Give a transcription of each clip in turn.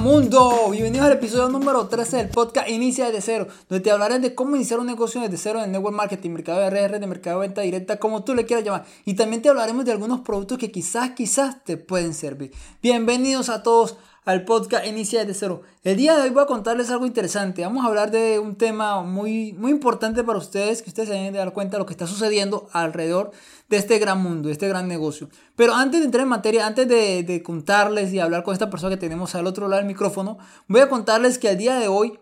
mundo, bienvenidos al episodio número 13 del podcast Inicia desde cero, donde te hablaré de cómo iniciar un negocio desde cero en network marketing, mercado de redes, de mercado de venta directa, como tú le quieras llamar. Y también te hablaremos de algunos productos que quizás, quizás te pueden servir. Bienvenidos a todos al podcast Inicia desde cero. El día de hoy voy a contarles algo interesante. Vamos a hablar de un tema muy, muy importante para ustedes, que ustedes se deben de dar cuenta de lo que está sucediendo alrededor de este gran mundo, de este gran negocio. Pero antes de entrar en materia, antes de, de contarles y hablar con esta persona que tenemos al otro lado del micrófono, voy a contarles que el día de hoy,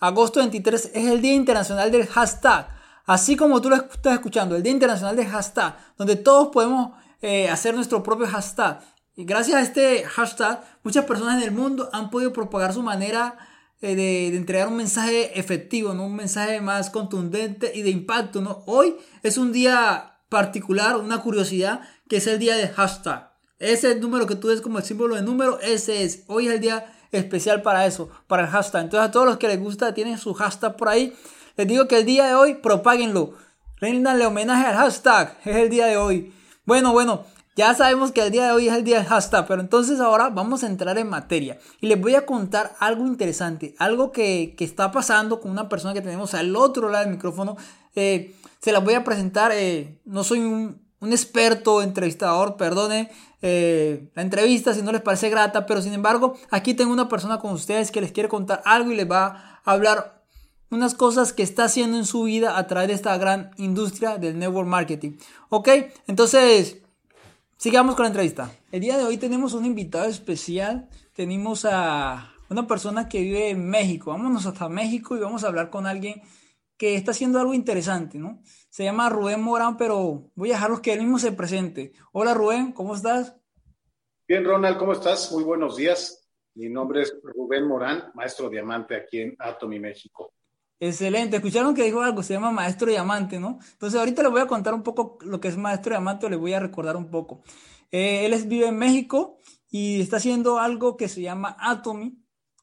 agosto 23, es el Día Internacional del Hashtag. Así como tú lo estás escuchando, el Día Internacional del Hashtag, donde todos podemos eh, hacer nuestro propio hashtag. Gracias a este hashtag, muchas personas en el mundo han podido propagar su manera eh, de, de, entregar un mensaje efectivo, ¿no? un mensaje más contundente y de impacto. ¿no? Hoy es un día particular, una curiosidad, que es el día de hashtag. Ese número que tú ves como el símbolo de número, ese es. Hoy es el día especial para eso, para el hashtag. Entonces a todos los que les gusta, tienen su hashtag por ahí. Les digo que el día de hoy, propáguenlo. Ríndanle homenaje al hashtag. Es el día de hoy. Bueno, bueno, ya sabemos que el día de hoy es el día del hashtag, pero entonces ahora vamos a entrar en materia y les voy a contar algo interesante, algo que, que está pasando con una persona que tenemos al otro lado del micrófono. Eh, se las voy a presentar, eh, no soy un, un, experto entrevistador, perdone eh, la entrevista si no les parece grata, pero sin embargo aquí tengo una persona con ustedes que les quiere contar algo y les va a hablar unas cosas que está haciendo en su vida a través de esta gran industria del network marketing. Ok, entonces... Sigamos con la entrevista. El día de hoy tenemos un invitado especial. Tenemos a una persona que vive en México. Vámonos hasta México y vamos a hablar con alguien que está haciendo algo interesante, ¿no? Se llama Rubén Morán, pero voy a dejarlos que él mismo se presente. Hola Rubén, ¿cómo estás? Bien, Ronald, ¿cómo estás? Muy buenos días. Mi nombre es Rubén Morán, maestro diamante aquí en Atomy, México. Excelente, escucharon que dijo algo, se llama Maestro Diamante, ¿no? Entonces ahorita les voy a contar un poco lo que es Maestro Diamante, les voy a recordar un poco. Eh, él es, vive en México y está haciendo algo que se llama Atomy,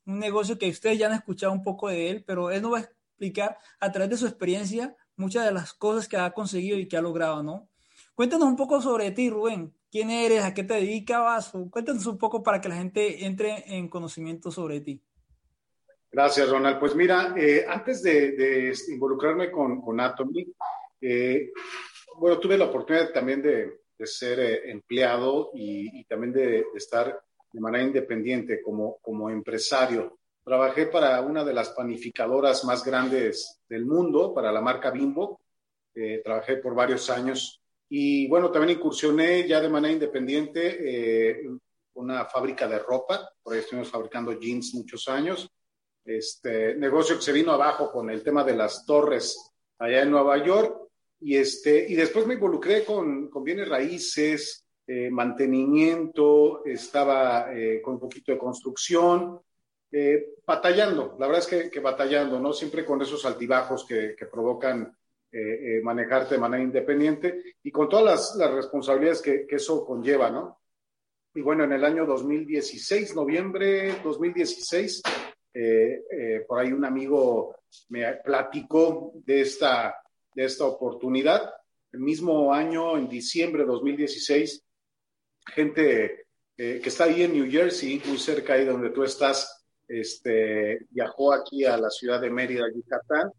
un negocio que ustedes ya han escuchado un poco de él, pero él nos va a explicar a través de su experiencia muchas de las cosas que ha conseguido y que ha logrado, ¿no? Cuéntanos un poco sobre ti, Rubén. ¿Quién eres? ¿A qué te dedicabas? Cuéntanos un poco para que la gente entre en conocimiento sobre ti. Gracias, Ronald. Pues mira, eh, antes de, de, involucrarme con, con Atomy, eh, bueno, tuve la oportunidad también de, de ser eh, empleado y, y también de, de, estar de manera independiente como, como empresario. Trabajé para una de las panificadoras más grandes del mundo, para la marca Bimbo. Eh, trabajé por varios años y bueno, también incursioné ya de manera independiente una fábrica de ropa, por ahí estuvimos fabricando jeans muchos años este negocio que se vino abajo con el tema de las torres allá en Nueva York. Y, este, y después me involucré con, con bienes raíces, eh, mantenimiento, estaba eh, con un poquito de construcción, eh, batallando, la verdad es que, que, batallando, ¿no? Siempre con esos altibajos que, que provocan eh, manejarte de manera independiente y con todas las, las responsabilidades que, que, eso conlleva, ¿no? Y bueno, en el año 2016, noviembre 2016, eh, eh, por ahí un amigo me platicó de esta, de esta oportunidad. El mismo año, en diciembre de 2016, gente eh, que está ahí en New Jersey, muy cerca ahí donde tú estás, este, viajó aquí a la ciudad de Mérida, Yucatán,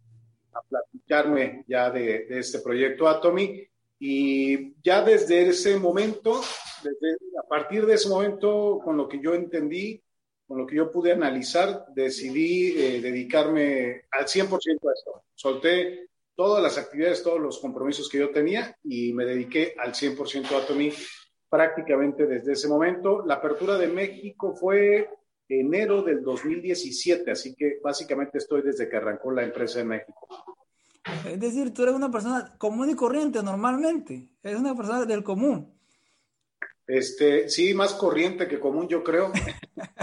a platicarme ya de, de este proyecto Atomy. Y ya desde ese momento, desde, a partir de ese momento, con lo que yo entendí, con lo que yo pude analizar, decidí eh, dedicarme al 100% a esto. Solté todas las actividades, todos los compromisos que yo tenía y me dediqué al 100% a Atomy prácticamente desde ese momento. La apertura de México fue enero del 2017, así que básicamente estoy desde que arrancó la empresa en México. Es decir, tú eres una persona común y corriente normalmente, eres una persona del común. Este, sí, más corriente que común, yo creo.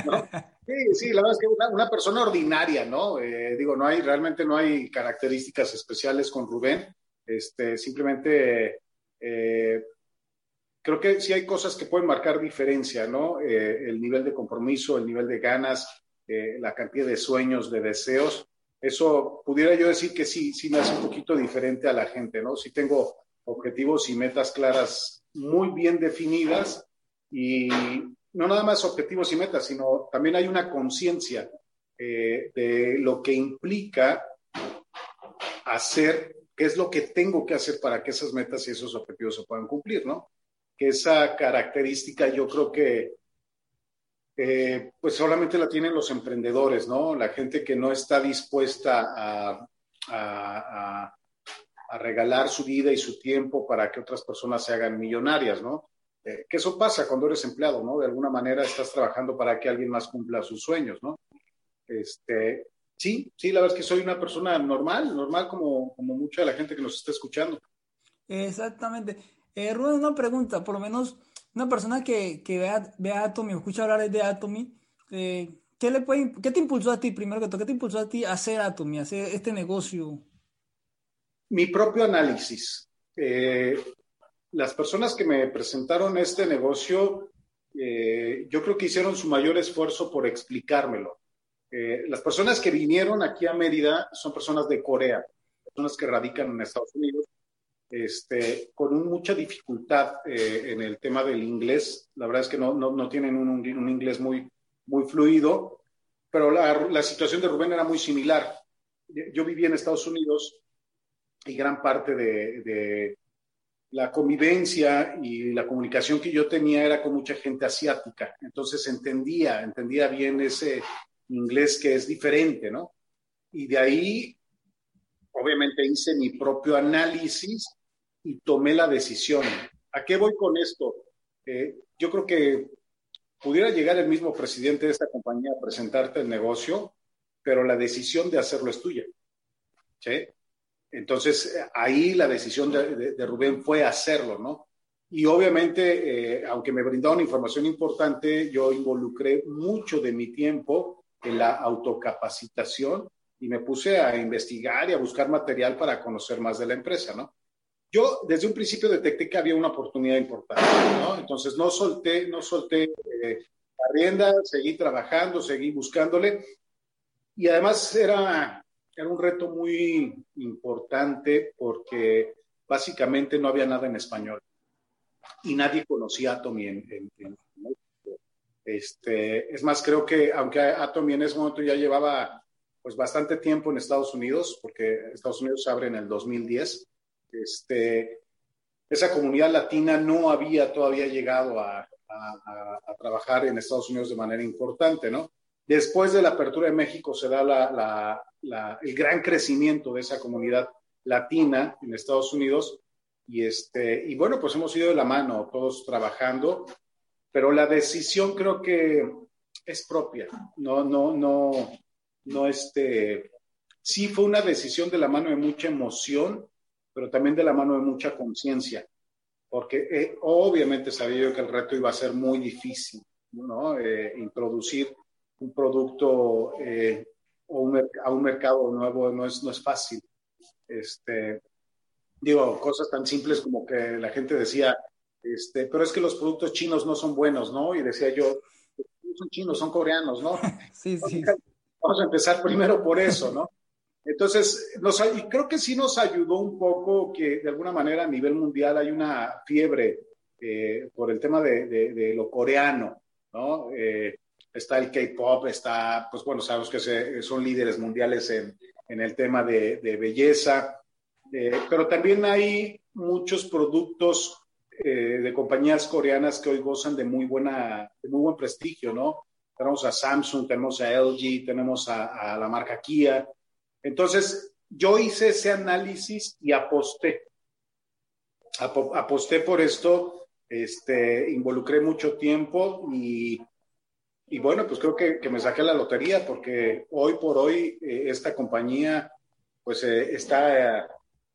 ¿no? Sí, sí, la verdad es que una, una persona ordinaria, ¿no? Eh, digo, no hay, realmente no hay características especiales con Rubén. Este, simplemente eh, creo que sí hay cosas que pueden marcar diferencia, ¿no? Eh, el nivel de compromiso, el nivel de ganas, la cantidad de sueños, de deseos. Eso pudiera yo decir que sí, sí me hace un poquito diferente a la gente, ¿no? Sí tengo objetivos y metas claras muy bien definidas y, no nada más objetivos y metas, sino también hay una conciencia eh, de lo que implica hacer, qué es lo que tengo que hacer para que esas metas y esos objetivos se puedan cumplir, ¿no? Que esa característica yo creo que eh, pues solamente la tienen los emprendedores, ¿no? La gente que no está dispuesta a, a, regalar su vida y su tiempo para que otras personas se hagan millonarias, ¿no? Eh, que eso pasa cuando eres empleado, ¿no? De alguna manera estás trabajando para que alguien más cumpla sus sueños, ¿no? Este, sí, sí, la verdad es que soy una persona normal, normal como, como mucha de la gente que nos está escuchando. Exactamente. Eh, Rubén, una pregunta, por lo menos una persona que, que vea, vea Atomy o escucha hablar de Atomy, eh, ¿qué, le puede, ¿qué te impulsó a ti, primero que todo, qué te impulsó a ti a hacer Atomy, a hacer este negocio? Mi propio análisis. Eh, las personas que me presentaron este negocio, eh, yo creo que hicieron su mayor esfuerzo por explicármelo. las personas que vinieron aquí a Mérida son personas de Corea, personas que radican en Estados Unidos este, con mucha dificultad eh, en el tema del inglés. La verdad es que no, no, tienen un, un, inglés muy, muy fluido, pero la, la, situación de Rubén era muy similar. Yo viví en Estados Unidos y gran parte de, de la convivencia y la comunicación que yo tenía era con mucha gente asiática. Entonces entendía, entendía bien ese inglés que es diferente, ¿no? Y de ahí, obviamente, hice mi propio análisis y tomé la decisión. ¿A qué voy con esto? Eh, yo creo que pudiera llegar el mismo presidente de esta compañía a presentarte el negocio, pero la decisión de hacerlo es tuya. ¿sí? Entonces, ahí la decisión de, Rubén fue hacerlo, ¿no? Y obviamente, eh, aunque me brindaron información importante, yo involucré mucho de mi tiempo en la autocapacitación y me puse a investigar y a buscar material para conocer más de la empresa, ¿no? yo desde un principio detecté que había una oportunidad importante, ¿no? Entonces no solté, no solté eh, la rienda, seguí trabajando, seguí buscándole y además era, era un reto muy importante porque básicamente no había nada en español y nadie conocía a Atomy en, en, este, es más, creo que aunque Atomy en ese momento ya llevaba pues bastante tiempo en Estados Unidos, porque Estados Unidos se abre en el 2010, este, esa comunidad latina no había todavía llegado a, trabajar en Estados Unidos de manera importante, ¿no? Después de la apertura de México se da el gran crecimiento de esa comunidad latina en Estados Unidos y, este, y bueno, pues hemos ido de la mano todos trabajando, pero la decisión creo que es propia, no, no, no, no, este, sí fue una decisión de la mano de mucha emoción, pero también de la mano de mucha conciencia, porque eh, obviamente sabía yo que el reto iba a ser muy difícil, ¿no? Eh, introducir un producto eh, o a un mercado nuevo no es, no es fácil. Este, digo, cosas tan simples como que la gente decía, este, pero es que los productos chinos no son buenos, ¿no? Y decía yo, no son chinos, son coreanos, ¿no? Sí, sí. Vamos a empezar primero por eso, ¿no? Entonces, nos, y creo que sí nos ayudó un poco que de alguna manera a nivel mundial hay una fiebre eh, por el tema de, lo coreano, ¿no? Eh, está el K-pop, está, pues bueno, sabemos que son líderes mundiales en, el tema de, belleza, eh, pero también hay muchos productos de compañías coreanas que hoy gozan de muy buena, de muy buen prestigio, ¿no? Tenemos a Samsung, tenemos a LG, tenemos a la marca Kia, entonces, yo hice ese análisis y aposté. aposté por esto, este, involucré mucho tiempo y, bueno, pues creo que, me saqué la lotería porque hoy por hoy eh, esta compañía pues eh, está eh,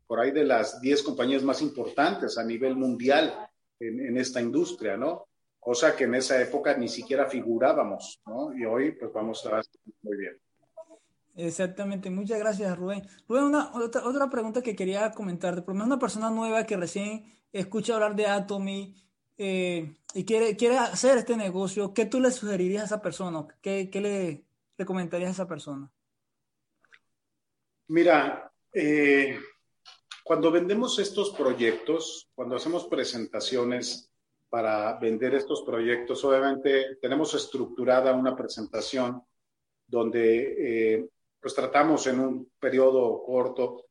por ahí de las 10 compañías más importantes a nivel mundial en, en, esta industria, ¿no? Cosa que en esa época ni siquiera figurábamos, ¿no? Y hoy pues vamos a muy bien. Exactamente, muchas gracias Rubén. Rubén, una, otra, otra pregunta que quería comentarte, por lo menos una persona nueva que recién escucha hablar de Atomy eh, y quiere, quiere hacer este negocio, ¿qué tú le sugerirías a esa persona? ¿Qué, qué le, comentarías a esa persona? Mira, eh, cuando vendemos estos proyectos, cuando hacemos presentaciones, para vender estos proyectos. Obviamente tenemos estructurada una presentación donde eh, pues tratamos en un periodo corto,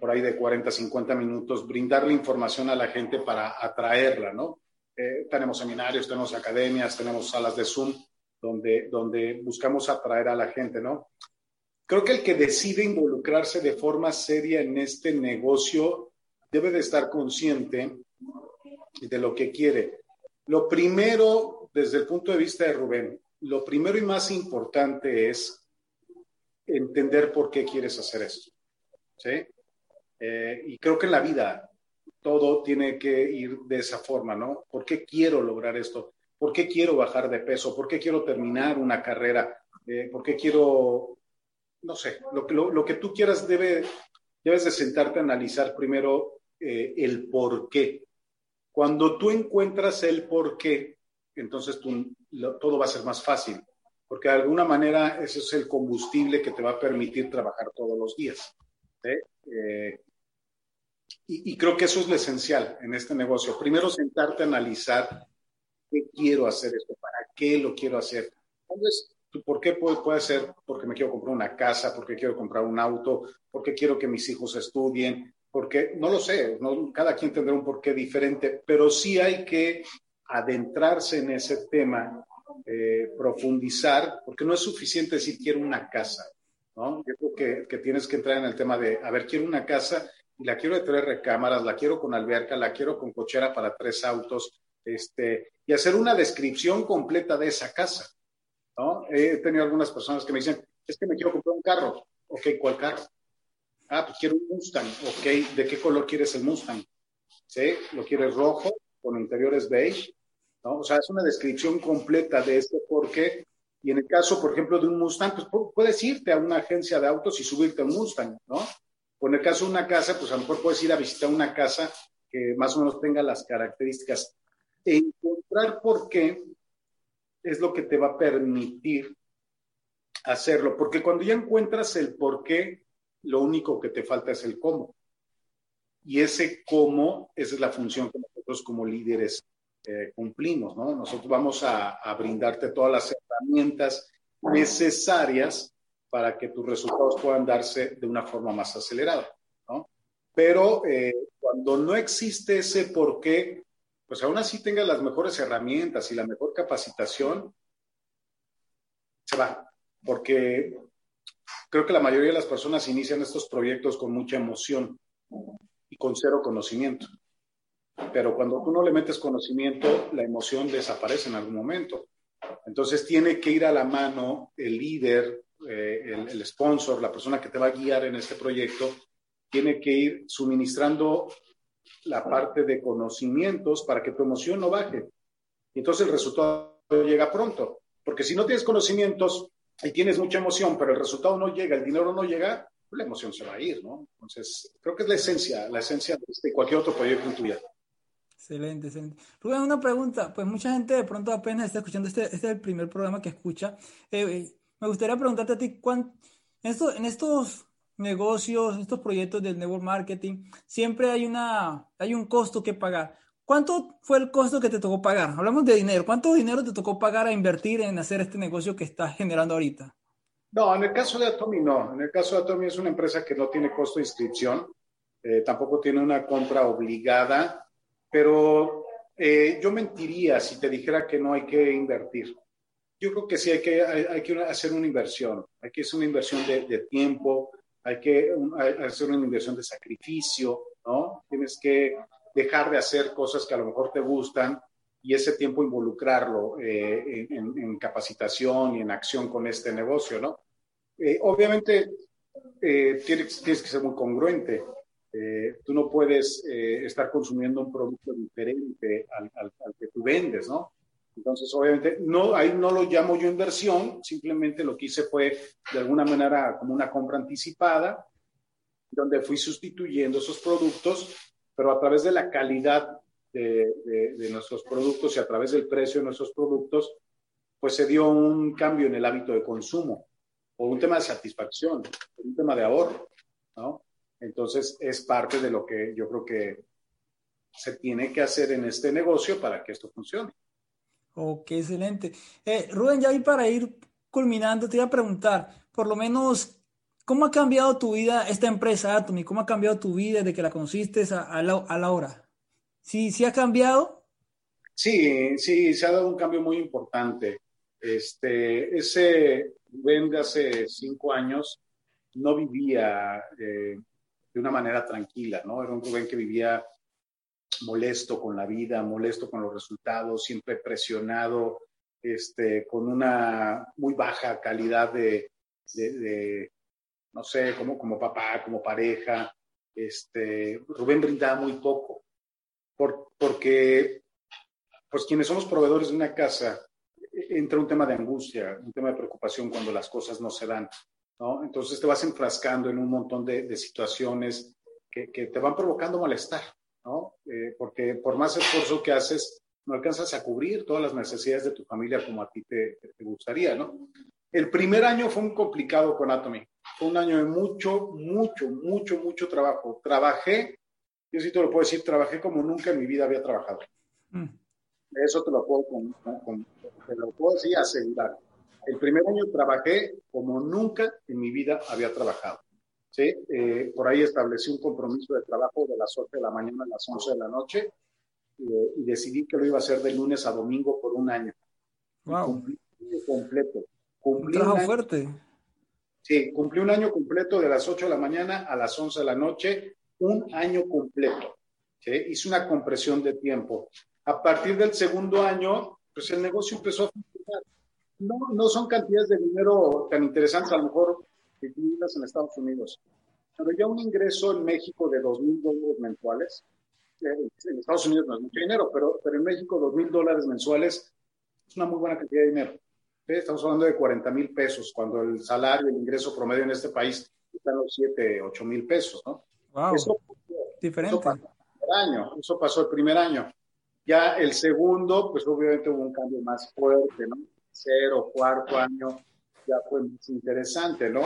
por ahí de 40, 50 minutos, brindarle información a la gente para atraerla, ¿no? Eh, tenemos seminarios, tenemos academias, tenemos salas de Zoom, donde, donde buscamos atraer a la gente, ¿no? Creo que el que decide involucrarse de forma seria en este negocio debe de estar consciente de lo que quiere. Lo primero, desde el punto de vista de Rubén, lo primero y más importante es entender por qué quieres hacer esto. ¿sí? Eh, y creo que en la vida todo tiene que ir de esa forma, ¿no? ¿Por qué quiero lograr esto? ¿Por qué quiero bajar de peso? ¿Por qué quiero terminar una carrera? Eh, ¿Por qué quiero, no sé, lo, lo, lo que tú quieras debe, debes de sentarte a analizar primero eh, el por qué. Cuando tú encuentras el por qué, entonces tú, todo va a ser más fácil, porque de alguna manera ese es el combustible que te va a permitir trabajar todos los días. Eh, y, creo que eso es lo esencial en este negocio. Primero sentarte a analizar qué quiero hacer esto, para qué lo quiero hacer. Entonces, ¿por qué puede, puede ser? Porque me quiero comprar una casa, porque quiero comprar un auto, porque quiero que mis hijos estudien, porque no lo sé, cada quien tendrá un porqué diferente, pero sí hay que adentrarse en ese tema, eh, profundizar, porque no es suficiente decir quiero una casa, ¿no? Yo creo que, que, tienes que entrar en el tema de, a ver, quiero una casa y la quiero de tres recámaras, la quiero con alberca, la quiero con cochera para tres autos, este, y hacer una descripción completa de esa casa, ¿no? He tenido algunas personas que me dicen, es que me quiero comprar un carro. Ok, ¿cuál carro? Ah, pues quiero un Mustang. Ok, ¿de qué color quieres el Mustang? ¿Sí? ¿Lo quieres rojo con interiores beige? ¿No? O sea, es una descripción completa de este por qué. Y en el caso, por ejemplo, de un Mustang, pues puedes irte a una agencia de autos y subirte a un Mustang, ¿no? O en el caso de una casa, pues a lo mejor puedes ir a visitar una casa que más o menos tenga las características. Encontrar por qué es lo que te va a permitir hacerlo, porque cuando ya encuentras el por qué, lo único que te falta es el cómo. Y ese cómo, esa es la función que nosotros como líderes eh, cumplimos, ¿no? Nosotros vamos a, a brindarte todas las herramientas necesarias para que tus resultados puedan darse de una forma más acelerada, ¿no? Pero eh, cuando no existe ese por qué, pues aún así tengas las mejores herramientas y la mejor capacitación, se va, porque creo que la mayoría de las personas inician estos proyectos con mucha emoción y con cero conocimiento. Pero cuando tú no le metes conocimiento, la emoción desaparece en algún momento. Entonces tiene que ir a la mano el líder, eh, el, el, sponsor, la persona que te va a guiar en este proyecto, tiene que ir suministrando la parte de conocimientos para que tu emoción no baje. Y entonces el resultado llega pronto. Porque si no tienes conocimientos y tienes mucha emoción, pero el resultado no llega, el dinero no llega, pues la emoción se va a ir, ¿no? Entonces, creo que es la esencia, la esencia de este, cualquier otro proyecto en tu vida. Excelente, excelente. Rubén, una pregunta. Pues mucha gente de pronto apenas está escuchando este, este es el primer programa que escucha. Eh, me gustaría preguntarte a ti, ¿cuán, en, esto, en estos negocios, en estos proyectos del network marketing, siempre hay, una, hay un costo que pagar. ¿Cuánto fue el costo que te tocó pagar? Hablamos de dinero. ¿Cuánto dinero te tocó pagar a invertir en hacer este negocio que estás generando ahorita? No, en el caso de Atomy no. En el caso de Atomy es una empresa que no tiene costo de inscripción, eh, tampoco tiene una compra obligada, pero eh, yo mentiría si te dijera que no hay que invertir. Yo creo que sí hay que, hay, hay que hacer una inversión, hay que hacer una inversión de, de tiempo, hay que un, hay hacer una inversión de sacrificio, ¿no? Tienes que dejar de hacer cosas que a lo mejor te gustan y ese tiempo involucrarlo eh, en, en, capacitación y en acción con este negocio, ¿no? Eh, obviamente eh, tienes, tienes, que ser muy congruente. Eh, tú no puedes eh, estar consumiendo un producto diferente al, al, al, que tú vendes, ¿no? Entonces, obviamente, no, ahí no lo llamo yo inversión, simplemente lo que hice fue de alguna manera como una compra anticipada, donde fui sustituyendo esos productos, pero a través de la calidad de, de, de, nuestros productos y a través del precio de nuestros productos, pues se dio un cambio en el hábito de consumo, por un tema de satisfacción, por un tema de ahorro, ¿no? Entonces es parte de lo que yo creo que se tiene que hacer en este negocio para que esto funcione. Ok, excelente. Eh, Rubén, ya ahí para ir culminando, te iba a preguntar, por lo menos, ¿cómo ha cambiado tu vida esta empresa Atomy? ¿Cómo ha cambiado tu vida desde que la conociste a, la, hora? ¿Sí, ¿Sí ha cambiado? Sí, sí, se ha dado un cambio muy importante. Este, ese Rubén de hace cinco años no vivía eh, de una manera tranquila, ¿no? Era un Rubén que vivía molesto con la vida, molesto con los resultados, siempre presionado, este, con una muy baja calidad de, no sé, como, como papá, como pareja. Este, Rubén brindaba muy poco, porque pues quienes somos proveedores de una casa, entra un tema de angustia, un tema de preocupación cuando las cosas no se dan, ¿no? Entonces te vas enfrascando en un montón de, situaciones que, que, te van provocando malestar, ¿no? Eh, porque por más esfuerzo que haces, no alcanzas a cubrir todas las necesidades de tu familia como a ti te, te gustaría, ¿no? El primer año fue muy complicado con Atomy. Fue un año de mucho, mucho, mucho, mucho trabajo. Trabajé, yo sí te lo puedo decir, trabajé como nunca en mi vida había trabajado. Mm. Eso te lo puedo, te lo puedo decir asegurar. El primer año trabajé como nunca en mi vida había trabajado. ¿Sí? Eh, por ahí establecí un compromiso de trabajo de las 8 de la mañana a las 11 de la noche eh, y decidí que lo iba a hacer de lunes a domingo por un año. Wow. Cumplí completo. un trabajo fuerte. Sí, cumplí un año completo de las 8 de la mañana a las 11 de la noche, un año completo. ¿sí? Hice una compresión de tiempo. A partir del segundo año, pues el negocio empezó a funcionar. No, no son cantidades de dinero tan interesantes, a lo mejor que en Estados Unidos, pero ya un ingreso en México de dos mil dólares mensuales, eh, en Estados Unidos no es mucho dinero, pero, pero en México dos mil dólares mensuales es una muy buena cantidad de dinero. Estamos hablando de 40 mil pesos, cuando el salario, el ingreso promedio en este país está en los 7, 8 mil pesos, ¿no? Wow. Eso, Diferente. Eso pasó, el año, eso pasó el primer año. Ya el segundo, pues obviamente hubo un cambio más fuerte, ¿no? Cero, cuarto año, ya fue más interesante, ¿no?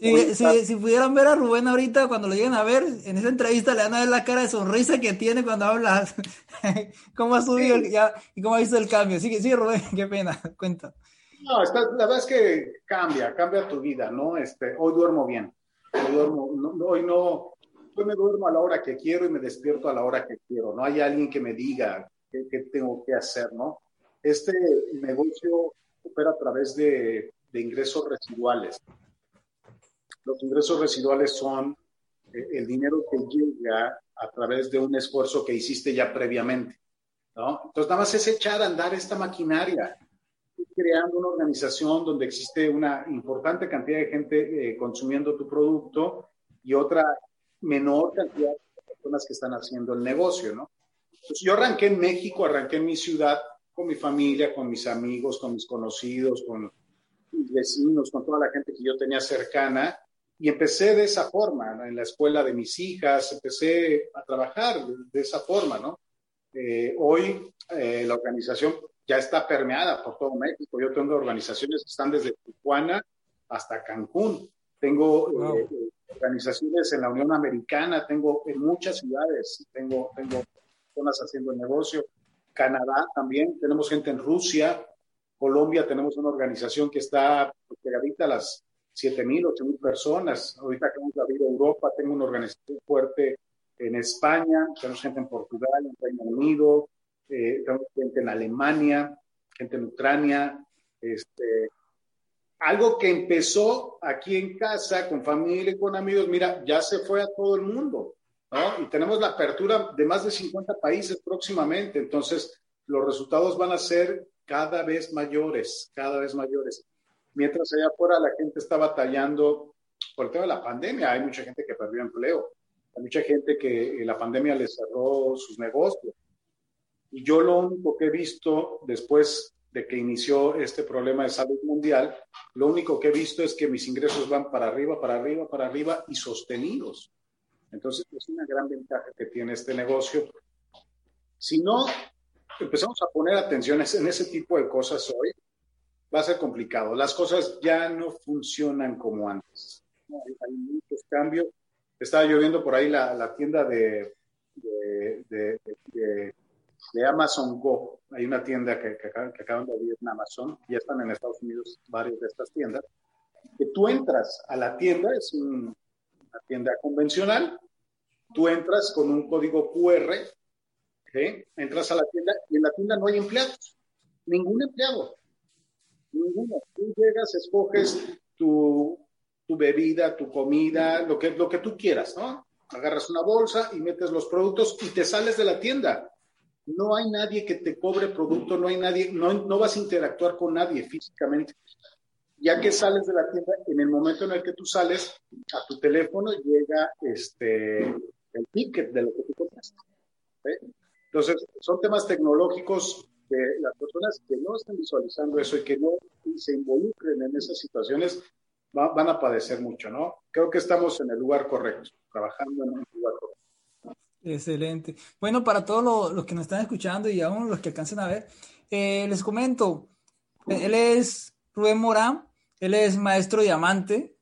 Sí, si pudieran ver a Rubén ahorita, cuando lo lleguen a ver, en esa entrevista le van a ver la cara de sonrisa que tiene cuando hablas. ¿Cómo ha subido ya, y cómo ha visto el cambio? Sí, sí, Rubén, qué pena, cuenta. No, la verdad es que cambia, cambia tu vida, ¿no? Este, hoy duermo bien, hoy, duermo, hoy no, hoy me duermo a la hora que quiero y me despierto a la hora que quiero, no hay alguien que me diga, qué, tengo que hacer, ¿no? Este negocio opera a través de, ingresos residuales. Los ingresos residuales son eh, el dinero que llega a través de un esfuerzo que hiciste ya previamente, ¿no? Entonces, nada más es echar a andar esta maquinaria, creando una organización donde existe una importante cantidad de gente eh, consumiendo tu producto y otra menor cantidad de personas que están haciendo el negocio, ¿no? Pues yo arranqué en México, arranqué en mi ciudad con mi familia, con mis amigos, con mis conocidos, con mis vecinos, con toda la gente que yo tenía cercana. Y empecé de esa forma, en la escuela de mis hijas, empecé a trabajar de, esa forma, ¿no? Eh, hoy eh, la organización ya está permeada por todo México. Yo tengo organizaciones que están desde Tijuana hasta Cancún. Tengo eh, organizaciones en la Unión Americana, tengo en muchas ciudades, tengo, tengo personas haciendo el negocio. Canadá también, tenemos gente en Rusia, Colombia tenemos una organización que está pegadita a las 7 mil, 8 mil personas. Ahorita acabamos de abrir Europa, tengo una organización fuerte en España, tenemos gente en Portugal, en Reino Unido, eh, tenemos gente en Alemania, gente en Ucrania. Este, algo que empezó aquí en casa, con familia y con amigos, mira, ya se fue a todo el mundo. Y tenemos la apertura de más de 50 países próximamente, entonces los resultados van a ser cada vez mayores, cada vez mayores. Mientras allá afuera la gente está batallando por el tema de la pandemia, hay mucha gente que perdió empleo, hay mucha gente que la pandemia le cerró sus negocios. Y yo lo único que he visto después de que inició este problema de salud mundial, lo único que he visto es que mis ingresos van para arriba, para arriba, para arriba y sostenidos. Entonces, es una gran ventaja que tiene este negocio. Si no empezamos a poner atención en ese tipo de cosas hoy, va a ser complicado. Las cosas ya no funcionan como antes. Hay, muchos cambios. Estaba lloviendo por ahí la, tienda de, de, de, Amazon Go. Hay una tienda que, que, acaban de abrir en Amazon, ya están en Estados Unidos varias de estas tiendas, que tú entras a la tienda, es una tienda convencional, tú entras con un código QR, entras a la tienda y en la tienda no hay empleados, ningún empleado, ninguno. Tú llegas, escoges tu, tu bebida, tu comida, lo que, lo que tú quieras, ¿no? Agarras una bolsa y metes los productos y te sales de la tienda. No hay nadie que te cobre producto, no hay nadie, no, no vas a interactuar con nadie físicamente. Ya que sales de la tienda, en el momento en el que tú sales, a tu teléfono llega este, el ticket de lo que tú compraste. Entonces, son temas tecnológicos de las personas que no están visualizando eso y que no se involucren en esas situaciones, van a padecer mucho, ¿no? Creo que estamos en el lugar correcto, trabajando en el lugar correcto. Excelente. Bueno, para todos los, que nos están escuchando y aún los que alcancen a ver, eh, les comento, él es Rubén Morán, él es maestro diamante.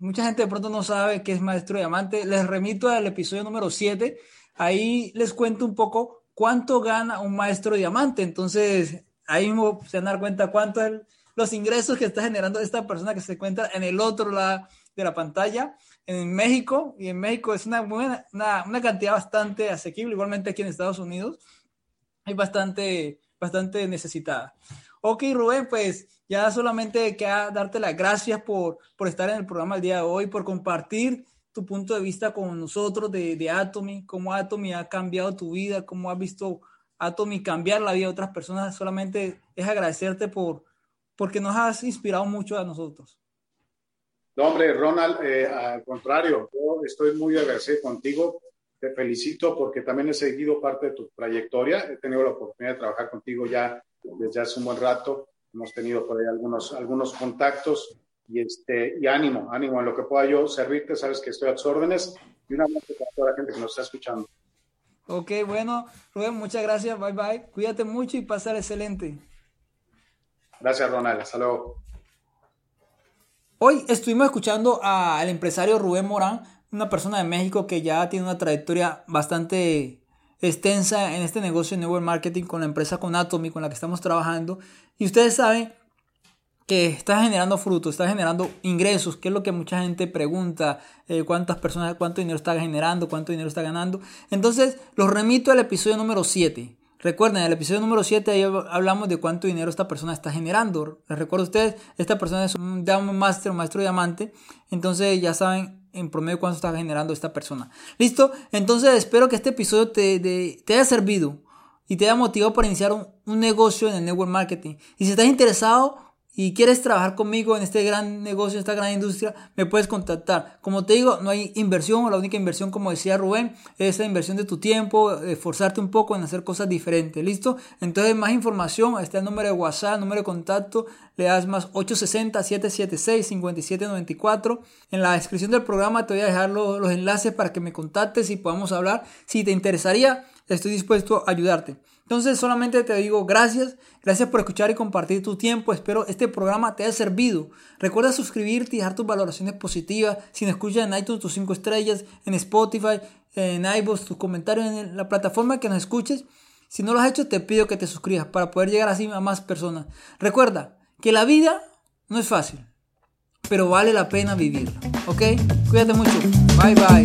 Mucha gente de pronto no sabe qué es maestro diamante. Les remito al episodio número 7. Ahí les cuento un poco cuánto gana un maestro diamante. Entonces, ahí mismo se van a dar cuenta cuánto es los ingresos que está generando esta persona que se encuentra en el otro lado de la pantalla en México y en México es una, buena, una, cantidad bastante asequible, igualmente aquí en Estados Unidos hay bastante, bastante necesitada. Ok, Rubén, pues ya solamente queda darte las gracias por, por estar en el programa el día de hoy, por compartir tu punto de vista con nosotros de, de Atomy, cómo Atomy ha cambiado tu vida, cómo has visto Atomy cambiar la vida de otras personas. Solamente es agradecerte por, porque nos has inspirado mucho a nosotros. No, hombre, Ronald, eh, al contrario, yo estoy muy agradecido contigo. Te felicito porque también he seguido parte de tu trayectoria. He tenido la oportunidad de trabajar contigo ya desde hace un buen rato. Hemos tenido por ahí algunos, algunos contactos y, este, y ánimo, ánimo en lo que pueda yo servirte. Sabes que estoy a tus órdenes y un abrazo para toda la gente que nos está escuchando. Ok, bueno, Rubén, muchas gracias. Bye bye. Cuídate mucho y pasar excelente. Gracias, Ronald. Hasta luego. Hoy estuvimos escuchando al empresario Rubén Morán, una persona de México que ya tiene una trayectoria bastante extensa en este negocio de network marketing con la empresa Conatomy con la que estamos trabajando. Y ustedes saben que está generando frutos, está generando ingresos, que es lo que mucha gente pregunta, eh, cuántas personas, cuánto dinero está generando, cuánto dinero está ganando. Entonces, los remito al episodio número 7. Recuerden, en el episodio número 7 ahí hablamos de cuánto dinero esta persona está generando. Les recuerdo a ustedes, esta persona es un Master, un maestro diamante. Entonces ya saben en promedio cuánto está generando esta persona. ¿Listo? Entonces espero que este episodio te, te haya servido y te haya motivado para iniciar un negocio en el network marketing. Y si estás interesado, y quieres trabajar conmigo en este gran negocio, esta gran industria, me puedes contactar. Como te digo, no hay inversión, la única inversión, como decía Rubén, es la inversión de tu tiempo, esforzarte un poco en hacer cosas diferentes, ¿listo? Entonces, más información, está el número de WhatsApp, número de contacto, le das más 860-776-5794. En la descripción del programa te voy a dejar los, los enlaces para que me contactes y podamos hablar. Si te interesaría, estoy dispuesto a ayudarte. Entonces solamente te digo gracias, gracias por escuchar y compartir tu tiempo. Espero este programa te haya servido. Recuerda suscribirte y dejar tus valoraciones positivas. Si me escuchas en iTunes, tus 5 estrellas, en Spotify, en iVoox, tus comentarios en la plataforma que nos escuches. Si no lo has hecho, te pido que te suscribas para poder llegar así a más personas. Recuerda que la vida no es fácil, pero vale la pena vivirla. ¿Ok? Cuídate mucho. Bye bye.